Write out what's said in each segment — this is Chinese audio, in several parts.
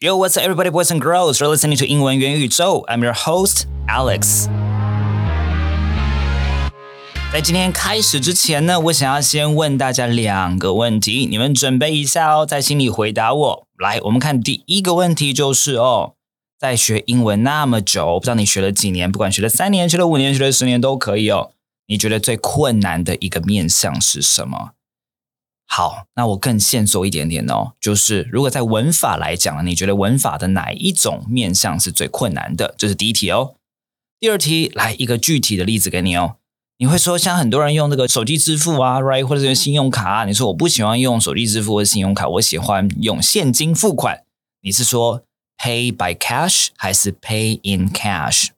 Yo, what's up, everybody, boys and girls? You're listening to 英文元宇宙. I'm your host, Alex. 在今天开始之前呢，我想要先问大家两个问题，你们准备一下哦，在心里回答我。来，我们看第一个问题就是哦，在学英文那么久，不知道你学了几年，不管学了三年、学了五年、学了十年都可以哦。你觉得最困难的一个面向是什么？好，那我更线索一点点哦，就是如果在文法来讲，你觉得文法的哪一种面向是最困难的？这是第一题哦。第二题，来一个具体的例子给你哦。你会说，像很多人用这个手机支付啊，right，或者是信用卡啊，你说我不喜欢用手机支付或信用卡，我喜欢用现金付款。你是说 pay by cash 还是 pay in cash？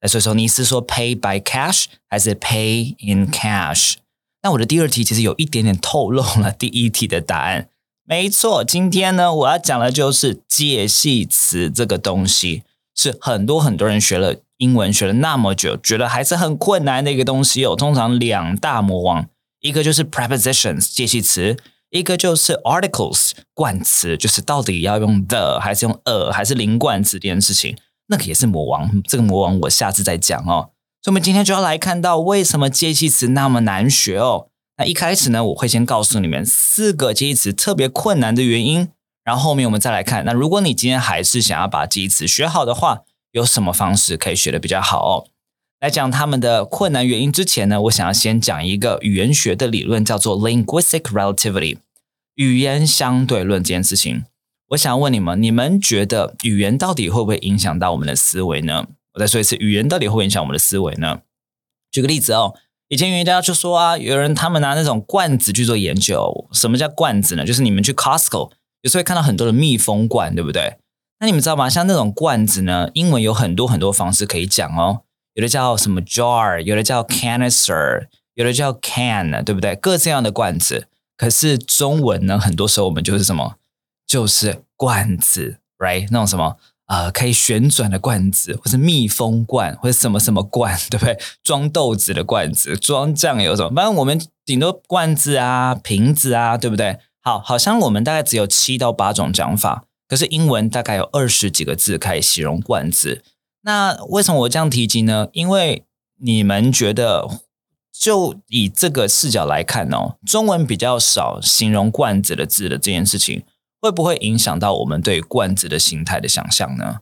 那所以说你是说 pay by cash 还是 pay in cash？那我的第二题其实有一点点透露了第一题的答案。没错，今天呢，我要讲的就是介系词这个东西，是很多很多人学了英文学了那么久，觉得还是很困难的一个东西哦。通常两大魔王，一个就是 prepositions 介系词，一个就是 articles 冠词，就是到底要用 the 还是用 a 还是零冠词这件事情，那个也是魔王。这个魔王我下次再讲哦。所以，我们今天就要来看到为什么介系词那么难学哦。那一开始呢，我会先告诉你们四个介系词特别困难的原因，然后后面我们再来看。那如果你今天还是想要把介系词学好的话，有什么方式可以学的比较好哦？来讲他们的困难原因之前呢，我想要先讲一个语言学的理论，叫做 linguistic relativity，语言相对论这件事情。我想问你们，你们觉得语言到底会不会影响到我们的思维呢？我再说一次，语言到底会影响我们的思维呢？举个例子哦，以前语言家就说啊，有人他们拿那种罐子去做研究。什么叫罐子呢？就是你们去 Costco 有时候会看到很多的密封罐，对不对？那你们知道吗？像那种罐子呢，英文有很多很多方式可以讲哦。有的叫什么 jar，有的叫 canister，有的叫 can，对不对？各这样的罐子。可是中文呢，很多时候我们就是什么，就是罐子，right？那种什么。啊，可以旋转的罐子，或是密封罐，或者什么什么罐，对不对？装豆子的罐子，装酱油什么？反正我们顶多罐子啊、瓶子啊，对不对？好，好像我们大概只有七到八种讲法，可是英文大概有二十几个字可以形容罐子。那为什么我这样提及呢？因为你们觉得，就以这个视角来看哦，中文比较少形容罐子的字的这件事情。会不会影响到我们对罐子的形态的想象呢？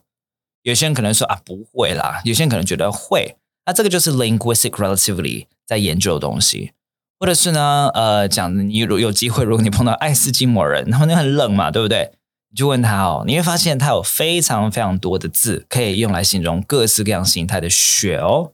有些人可能说啊，不会啦；有些人可能觉得会。那这个就是 linguistic relativity 在研究的东西，或者是呢，呃，讲你如有机会，如果你碰到爱斯基摩人，他们很冷嘛，对不对？你就问他哦，你会发现他有非常非常多的字可以用来形容各式各样形态的雪哦。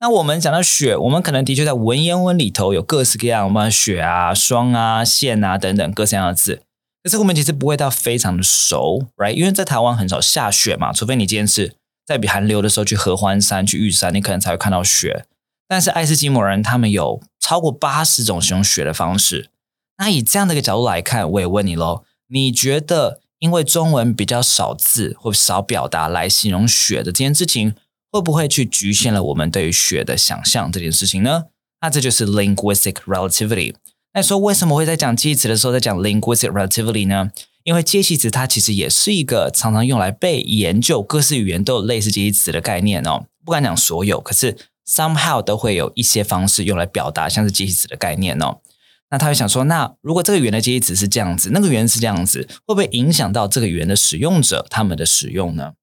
那我们讲到雪，我们可能的确在文言文里头有各式各样，我们雪啊、霜啊、线啊等等各式各样的字。可是我们其实不会到非常的熟，right？因为在台湾很少下雪嘛，除非你今天是在比寒流的时候去合欢山、去玉山，你可能才会看到雪。但是爱斯基摩人他们有超过八十种形容雪的方式。那以这样的一个角度来看，我也问你喽，你觉得因为中文比较少字或少表达来形容雪的这件事情，会不会去局限了我们对于雪的想象这件事情呢？那这就是 linguistic relativity。那说为什么会在讲介词的时候在讲 linguistic relativity 呢？因为介系词它其实也是一个常常用来被研究，各式语言都有类似介系词的概念哦。不敢讲所有，可是 somehow 都会有一些方式用来表达像是介系词的概念哦。那他会想说，那如果这个语言的介系词是这样子，那个语言是这样子，会不会影响到这个语言的使用者他们的使用呢？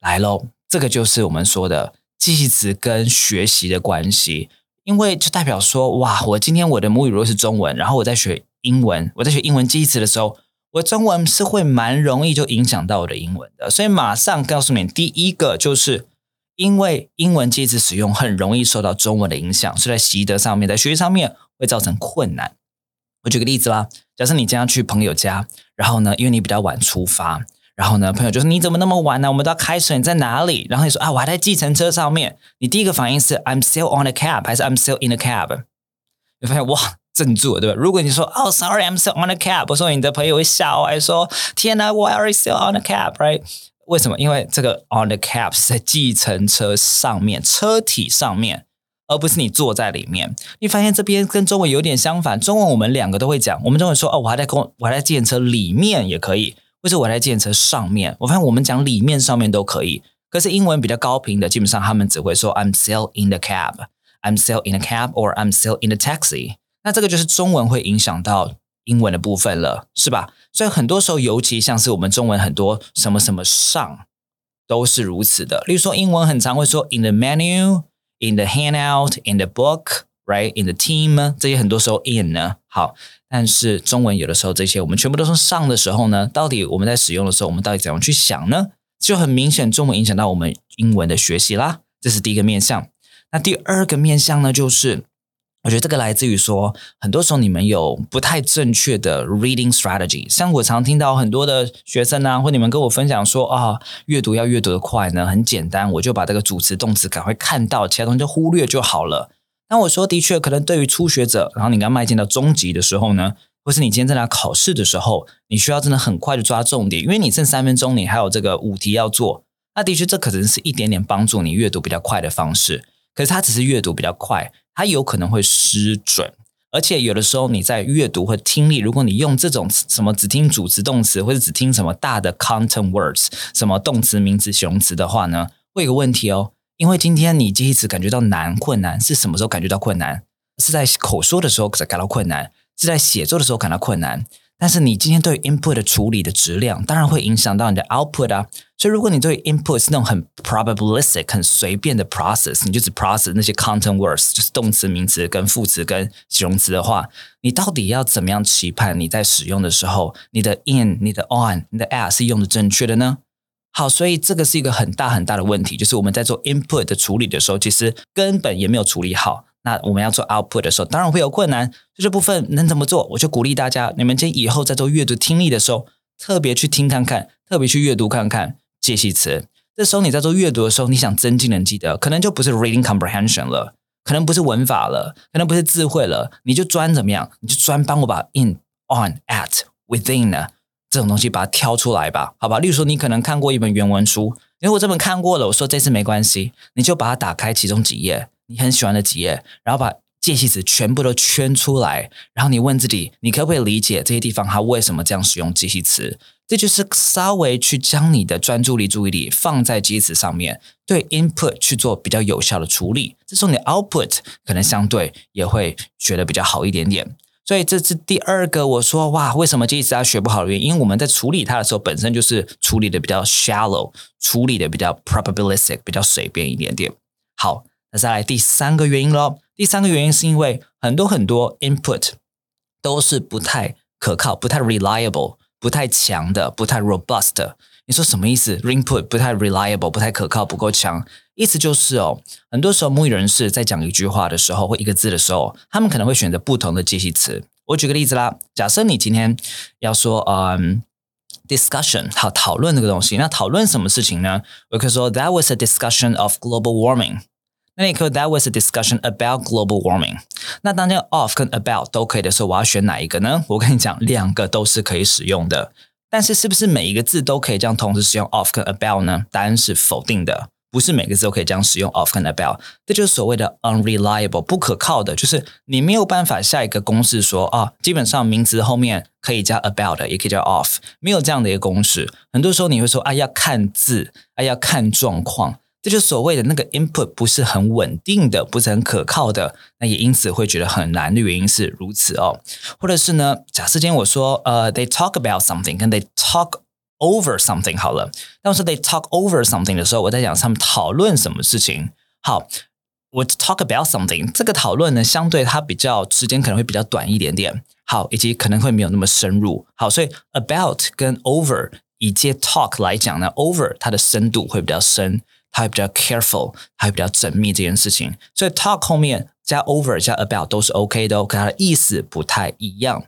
来喽，这个就是我们说的介系词跟学习的关系。因为就代表说，哇，我今天我的母语如果是中文，然后我在学英文，我在学英文记忆词的时候，我中文是会蛮容易就影响到我的英文的。所以马上告诉你，第一个就是因为英文记词使用很容易受到中文的影响，所以在习得上面，在学习上面会造成困难。我举个例子啦，假设你将要去朋友家，然后呢，因为你比较晚出发。然后呢，朋友就说：“你怎么那么晚呢？我们都要开车，你在哪里？”然后你说：“啊，我还在计程车上面。”你第一个反应是 “I'm still on a cab” 还是 “I'm still in a cab”？你发现哇，镇住了，对吧？如果你说：“哦，sorry，I'm still on a cab”，我说你的朋友会笑，还说：“天哪，Why are you still on a cab？”Right？为什么？因为这个 “on the cab” 是在计程车上面，车体上面，而不是你坐在里面。你发现这边跟中文有点相反，中文我们两个都会讲，我们中文说：“哦，我还在公，我还在计程车里面也可以。”或是我在电车上面。我发现我们讲里面、上面都可以，可是英文比较高频的，基本上他们只会说 I'm still in the cab, I'm still in the cab, or I'm still in the taxi。那这个就是中文会影响到英文的部分了，是吧？所以很多时候，尤其像是我们中文很多什么什么上都是如此的。例如说，英文很常会说 in the menu, in the handout, in the book, right, in the team，这些很多时候 in 呢。好，但是中文有的时候这些我们全部都是上的时候呢，到底我们在使用的时候，我们到底怎样去想呢？就很明显，中文影响到我们英文的学习啦。这是第一个面向。那第二个面向呢，就是。我觉得这个来自于说，很多时候你们有不太正确的 reading strategy。像我常听到很多的学生啊，或你们跟我分享说啊，阅读要阅读的快呢，很简单，我就把这个主词动词赶快看到，其他东西就忽略就好了。那我说的确，可能对于初学者，然后你刚迈进到中级的时候呢，或是你今天在那考试的时候，你需要真的很快的抓重点，因为你剩三分钟，你还有这个五题要做。那的确，这可能是一点点帮助你阅读比较快的方式。可是它只是阅读比较快。它有可能会失准，而且有的时候你在阅读或听力，如果你用这种什么只听主词动词，或者只听什么大的 content words，什么动词、名词、形容词的话呢，会有个问题哦。因为今天你第一次感觉到难、困难，是什么时候感觉到困难？是在口说的时候感到困难，是在写作的时候感到困难。但是你今天对 input 的处理的质量，当然会影响到你的 output 啊。所以如果你对 input 是那种很 probabilistic、很随便的 process，你就只 process 那些 content words，就是动词、名词跟副词跟形容词的话，你到底要怎么样期盼你在使用的时候，你的 in、你的 on、你的 at 是用的正确的呢？好，所以这个是一个很大很大的问题，就是我们在做 input 的处理的时候，其实根本也没有处理好。那我们要做 output 的时候，当然会有困难。这部分能怎么做？我就鼓励大家，你们今以后在做阅读听力的时候，特别去听看看，特别去阅读看看介系词。这时候你在做阅读的时候，你想增进能记得，可能就不是 reading comprehension 了，可能不是文法了，可能不是智慧了，你就专怎么样？你就专帮我把 in、on、at、within 呢这种东西把它挑出来吧，好吧？例如说，你可能看过一本原文书，因为我这本看过了，我说这次没关系，你就把它打开其中几页。你很喜欢的几页，然后把介系词全部都圈出来，然后你问自己，你可不可以理解这些地方它为什么这样使用介系词？这就是稍微去将你的专注力、注意力放在介词上面，对 input 去做比较有效的处理。这时候你 output 可能相对也会学的比较好一点点。所以这是第二个，我说哇，为什么这一次他学不好的原因？因为我们在处理它的时候，本身就是处理的比较 shallow，处理的比较 probabilistic，比较随便一点点。好。那再来第三个原因喽。第三个原因是因为很多很多 input 都是不太可靠、不太 reliable、不太强的、不太 robust。你说什么意思？input 不太 reliable、不太可靠、不够强，意思就是哦，很多时候母语人士在讲一句话的时候或一个字的时候，他们可能会选择不同的介系词。我举个例子啦，假设你今天要说嗯 discussion，好讨论这个东西，那讨论什么事情呢？我可以说 that was a discussion of global warming。那你可以 That was a discussion about global warming。那当这 of 跟 about 都可以的时候，我要选哪一个呢？我跟你讲，两个都是可以使用的。但是是不是每一个字都可以这样同时使用 of 跟 about 呢？答案是否定的，不是每个字都可以这样使用 of 跟 about。这就是所谓的 unreliable 不可靠的，就是你没有办法下一个公式说啊，基本上名词后面可以加 about，也可以加 of，没有这样的一个公式。很多时候你会说啊，要看字，啊要看状况。这就所谓的那个 input 不是很稳定的，不是很可靠的，那也因此会觉得很难的原因是如此哦。或者是呢，假设今天我说呃，they talk about something，跟 they talk over something 好了。当我说 they talk over something 的时候，我在讲他们讨论什么事情。好，我 talk about something 这个讨论呢，相对它比较时间可能会比较短一点点。好，以及可能会没有那么深入。好，所以 about 跟 over 以及 talk 来讲呢，over 它的深度会比较深。它会比较 careful，还会比较缜密这件事情，所以 talk 后面加 over 加 about 都是 OK 的，可它的意思不太一样。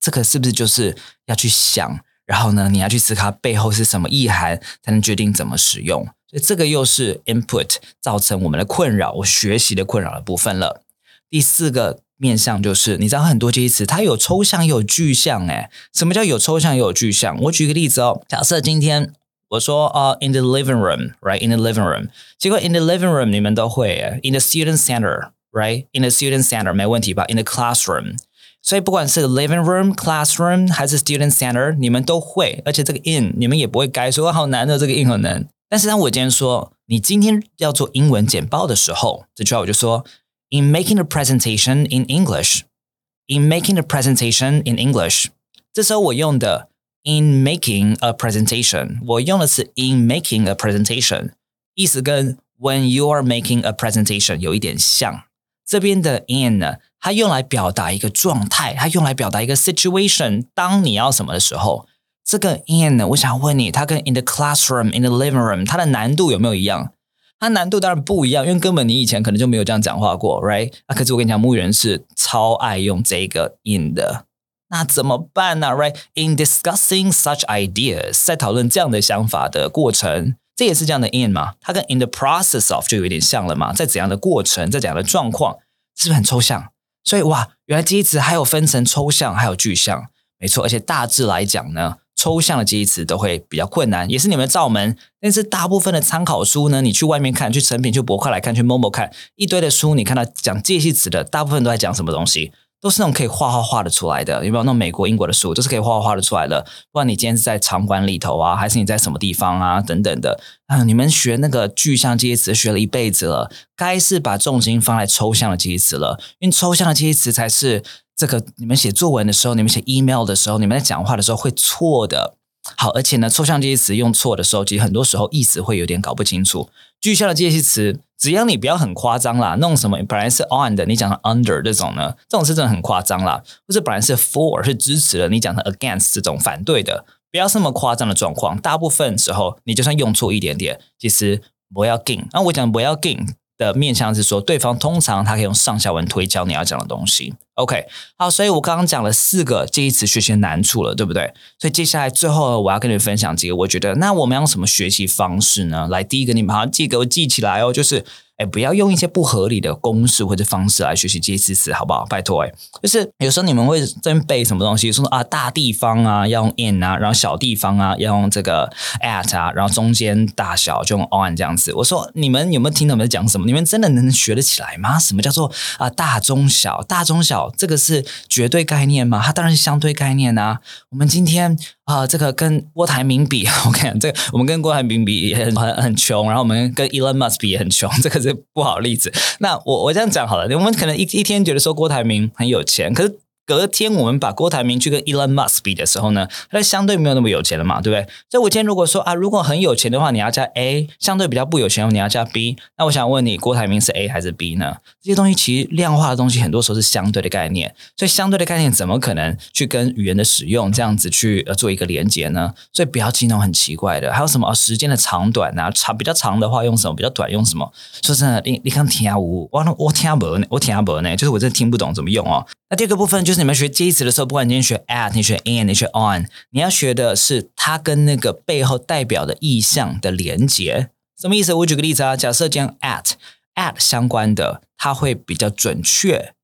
这个是不是就是要去想，然后呢，你要去思考背后是什么意涵，才能决定怎么使用？所以这个又是 input 造成我们的困扰，我学习的困扰的部分了。第四个面向就是，你知道很多介词它有抽象也有具象，诶，什么叫有抽象也有具象？我举个例子哦，假设今天。我说啊，in the living room，right？in the living room，结果 in the living room 你们都会，in the student center，right？in the student center 没问题吧？in the classroom。所以不管是 living room、classroom 还是 student center，你们都会，而且这个 in 你们也不会改，说好难的这个 in 很难。但是当我今天说你今天要做英文简报的时候，这句话我就说 in making a presentation in English，in making a presentation in English。这时候我用的 in making a presentation，我用的是 in making a presentation，意思跟 when you are making a presentation 有一点像。 这边的 in 呢，它用来表达一个状态，它用来表达一个 situation。当你要什么的时候，这个 in 呢，我想问你，它跟 in the classroom、in the living room，它的难度有没有一样？它难度当然不一样，因为根本你以前可能就没有这样讲话过，right？啊，可是我跟你讲，牧人是超爱用这个 in 的。那怎么办呢？Right？In discussing such ideas，在讨论这样的想法的过程。这也是这样的 in 嘛，它跟 in the process of 就有点像了嘛，在怎样的过程，在怎样的状况，是不是很抽象？所以哇，原来记忆词还有分成抽象还有具象，没错。而且大致来讲呢，抽象的记忆词都会比较困难，也是你们罩门。但是大部分的参考书呢，你去外面看，去成品、去博客来看，去某某看一堆的书，你看到讲介系词的，大部分都在讲什么东西？都是那种可以画画画的出来的，有没有那种美国、英国的书，都是可以画画画的出来的。不管你今天是在场馆里头啊，还是你在什么地方啊，等等的啊，你们学那个具象这些词学了一辈子了，该是把重心放在抽象的这些词了，因为抽象的这些词才是这个你们写作文的时候，你们写 email 的时候，你们在讲话的时候会错的。好，而且呢，抽象介词用错的时候，其实很多时候意思会有点搞不清楚。具象的介系词，只要你不要很夸张啦，弄什么本来是 on 的，你讲成 under 这种呢，这种是真的很夸张啦。或者本来是 for 是支持的，你讲成 against 这种反对的，不要这么夸张的状况。大部分时候，你就算用错一点点，其实不要 gain。那我讲不要 gain 的面向是说，对方通常他可以用上下文推敲你要讲的东西。OK，好，所以我刚刚讲了四个这一词学习的难处了，对不对？所以接下来最后我要跟你分享几个，我觉得那我们用什么学习方式呢？来，第一个你们好像记给我记起来哦，就是。哎，不要用一些不合理的公式或者方式来学习介词词，好不好？拜托，哎，就是有时候你们会真背什么东西，说啊大地方啊要用 in 啊，然后小地方啊要用这个 at 啊，然后中间大小就用 on 这样子。我说你们有没有听懂我们在讲什么？你们真的能学得起来吗？什么叫做啊大中小？大中小这个是绝对概念吗？它当然是相对概念啊。我们今天。啊，这个跟郭台铭比，我看这个我们跟郭台铭比也很很很穷，然后我们跟 Elon Musk 比也很穷，这个是不好例子。那我我这样讲好了，我们可能一一天觉得说郭台铭很有钱，可是。隔天我们把郭台铭去跟 Elon Musk 比的时候呢，他相对没有那么有钱了嘛，对不对？所以我今天如果说啊，如果很有钱的话，你要加 A；相对比较不有钱，你要加 B。那我想问你，郭台铭是 A 还是 B 呢？这些东西其实量化的东西很多时候是相对的概念，所以相对的概念怎么可能去跟语言的使用这样子去呃做一个连接呢？所以不要记那种很奇怪的。还有什么时间的长短啊？长比较长的话用什么？比较短用什么？说真的，你你看听啊无，我我听啊不呢，我听啊不呢，就是我真的听不懂怎么用哦。那第二个部分就是你们学介词的时候，不管你今天学 at，你学 in，你学 on，你要学的是它跟那个背后代表的意象的连接。什么意思？我举个例子啊，假设这样 at at 相关的，它会比较准确。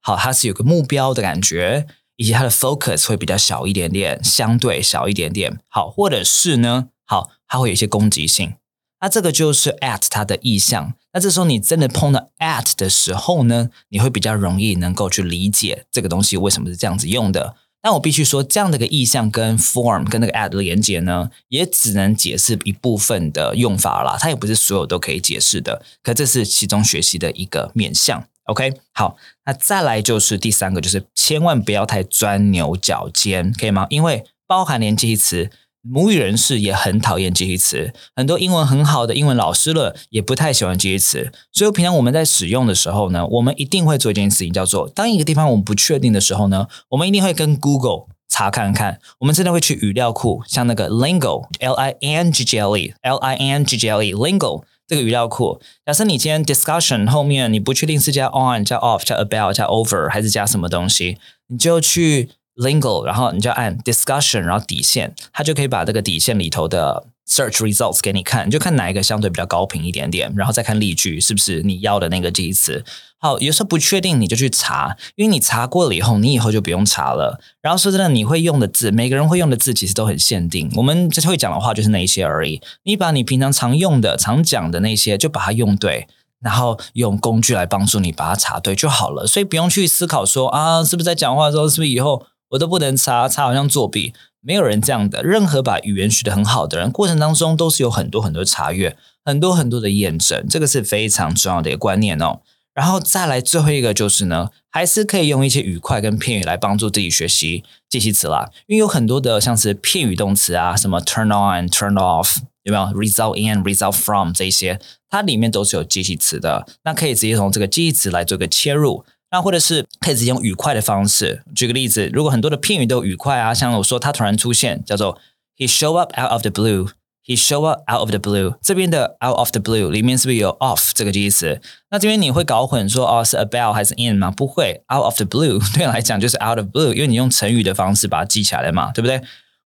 好，它是有个目标的感觉，以及它的 focus 会比较小一点点，相对小一点点。好，或者是呢，好，它会有一些攻击性。那这个就是 at 它的意象。那这时候你真的碰到 at 的时候呢，你会比较容易能够去理解这个东西为什么是这样子用的。但我必须说，这样的一个意象跟 form 跟那个 at 的连接呢，也只能解释一部分的用法啦，它也不是所有都可以解释的。可这是其中学习的一个面向。OK，好，那再来就是第三个，就是千万不要太钻牛角尖，可以吗？因为包含连接词。母语人士也很讨厌介系词，很多英文很好的英文老师了也不太喜欢介系词。所以平常我们在使用的时候呢，我们一定会做一件事情，叫做当一个地方我们不确定的时候呢，我们一定会跟 Google 查看看。我们真的会去语料库，像那个 Lingo，L I N G G L E，L I N G G L E，Lingo 这个语料库。假设你今天 discussion 后面你不确定是加 on 加 off 加 about 加 over 还是加什么东西，你就去。Lingo，然后你就按 discussion，然后底线，它就可以把这个底线里头的 search results 给你看，你就看哪一个相对比较高频一点点，然后再看例句是不是你要的那个句词。好，有时候不确定你就去查，因为你查过了以后，你以后就不用查了。然后说真的，你会用的字，每个人会用的字其实都很限定。我们这会讲的话就是那一些而已。你把你平常常用的、常讲的那些，就把它用对。然后用工具来帮助你把它查对就好了。所以不用去思考说啊，是不是在讲话的时候，是不是以后我都不能查查，好像作弊。没有人这样的。任何把语言学得很好的人，过程当中都是有很多很多查阅，很多很多的验证，这个是非常重要的一个观念哦。然后再来最后一个就是呢，还是可以用一些语块跟片语来帮助自己学习介系词啦。因为有很多的像是片语动词啊，什么 turn on、turn off，有没有 result in、result from 这些，它里面都是有记系词的。那可以直接从这个记忆词来做个切入，那或者是可以直接用愉快的方式。举个例子，如果很多的片语都愉快啊，像我说他突然出现，叫做 he show up out of the blue。He show up out of the blue。这边的 out of the blue 里面是不是有 off 这个介词？那这边你会搞混说哦是 about 还是 in 吗？不会，out of the blue 对来讲就是 out of blue，因为你用成语的方式把它记起来了嘛，对不对？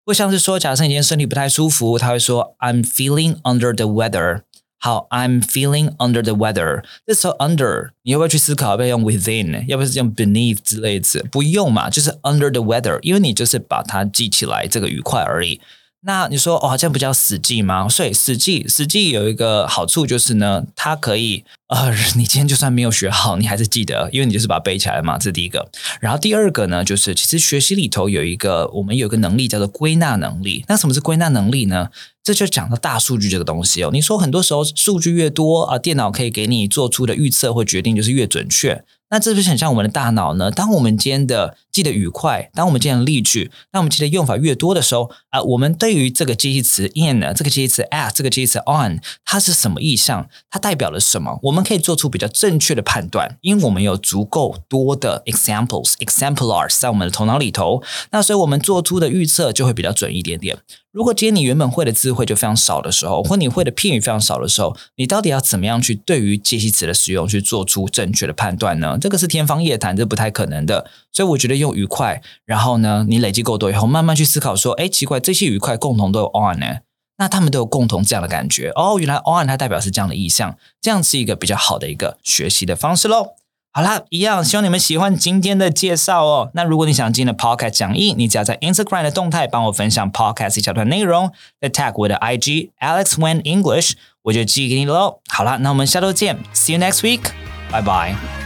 会像是说，假设你今天身体不太舒服，他会说 I'm feeling under the weather。好，I'm feeling under the weather。这时候 under 你要不要去思考要不要用 within，要不要用 beneath 之类的？不用嘛，就是 under the weather，因为你就是把它记起来这个愉快而已。那你说哦，这样不叫死记吗？所以死记死记有一个好处就是呢，它可以呃，你今天就算没有学好，你还是记得，因为你就是把它背起来嘛。这是第一个。然后第二个呢，就是其实学习里头有一个，我们有一个能力叫做归纳能力。那什么是归纳能力呢？这就讲到大数据这个东西哦。你说很多时候数据越多啊，电脑可以给你做出的预测或决定就是越准确。那这不是很像我们的大脑呢？当我们今天的记得愉快，当我们今天的例句，当我们记得用法越多的时候啊，我们对于这个介系词 in 呢，这个介系词 at，这个介系词 on，它是什么意象？它代表了什么？我们可以做出比较正确的判断，因为我们有足够多的 examples，exemplars 在我们的头脑里头。那所以我们做出的预测就会比较准一点点。如果今天你原本会的词汇就非常少的时候，或你会的片语非常少的时候，你到底要怎么样去对于介系词的使用去做出正确的判断呢？这个是天方夜谭，这不太可能的。所以我觉得用愉快，然后呢，你累积够多以后，慢慢去思考说，哎，奇怪，这些愉快共同都有 on 呢？那他们都有共同这样的感觉哦，原来 on 它代表是这样的意象，这样是一个比较好的一个学习的方式喽。好啦，一样，希望你们喜欢今天的介绍哦。那如果你想进的 podcast 讲义，你只要在 Instagram 的动态帮我分享 podcast 一小段内容再 tag 我的 IG Alex Wen English，我就寄给你喽。好啦，那我们下周见，See you next week，拜拜。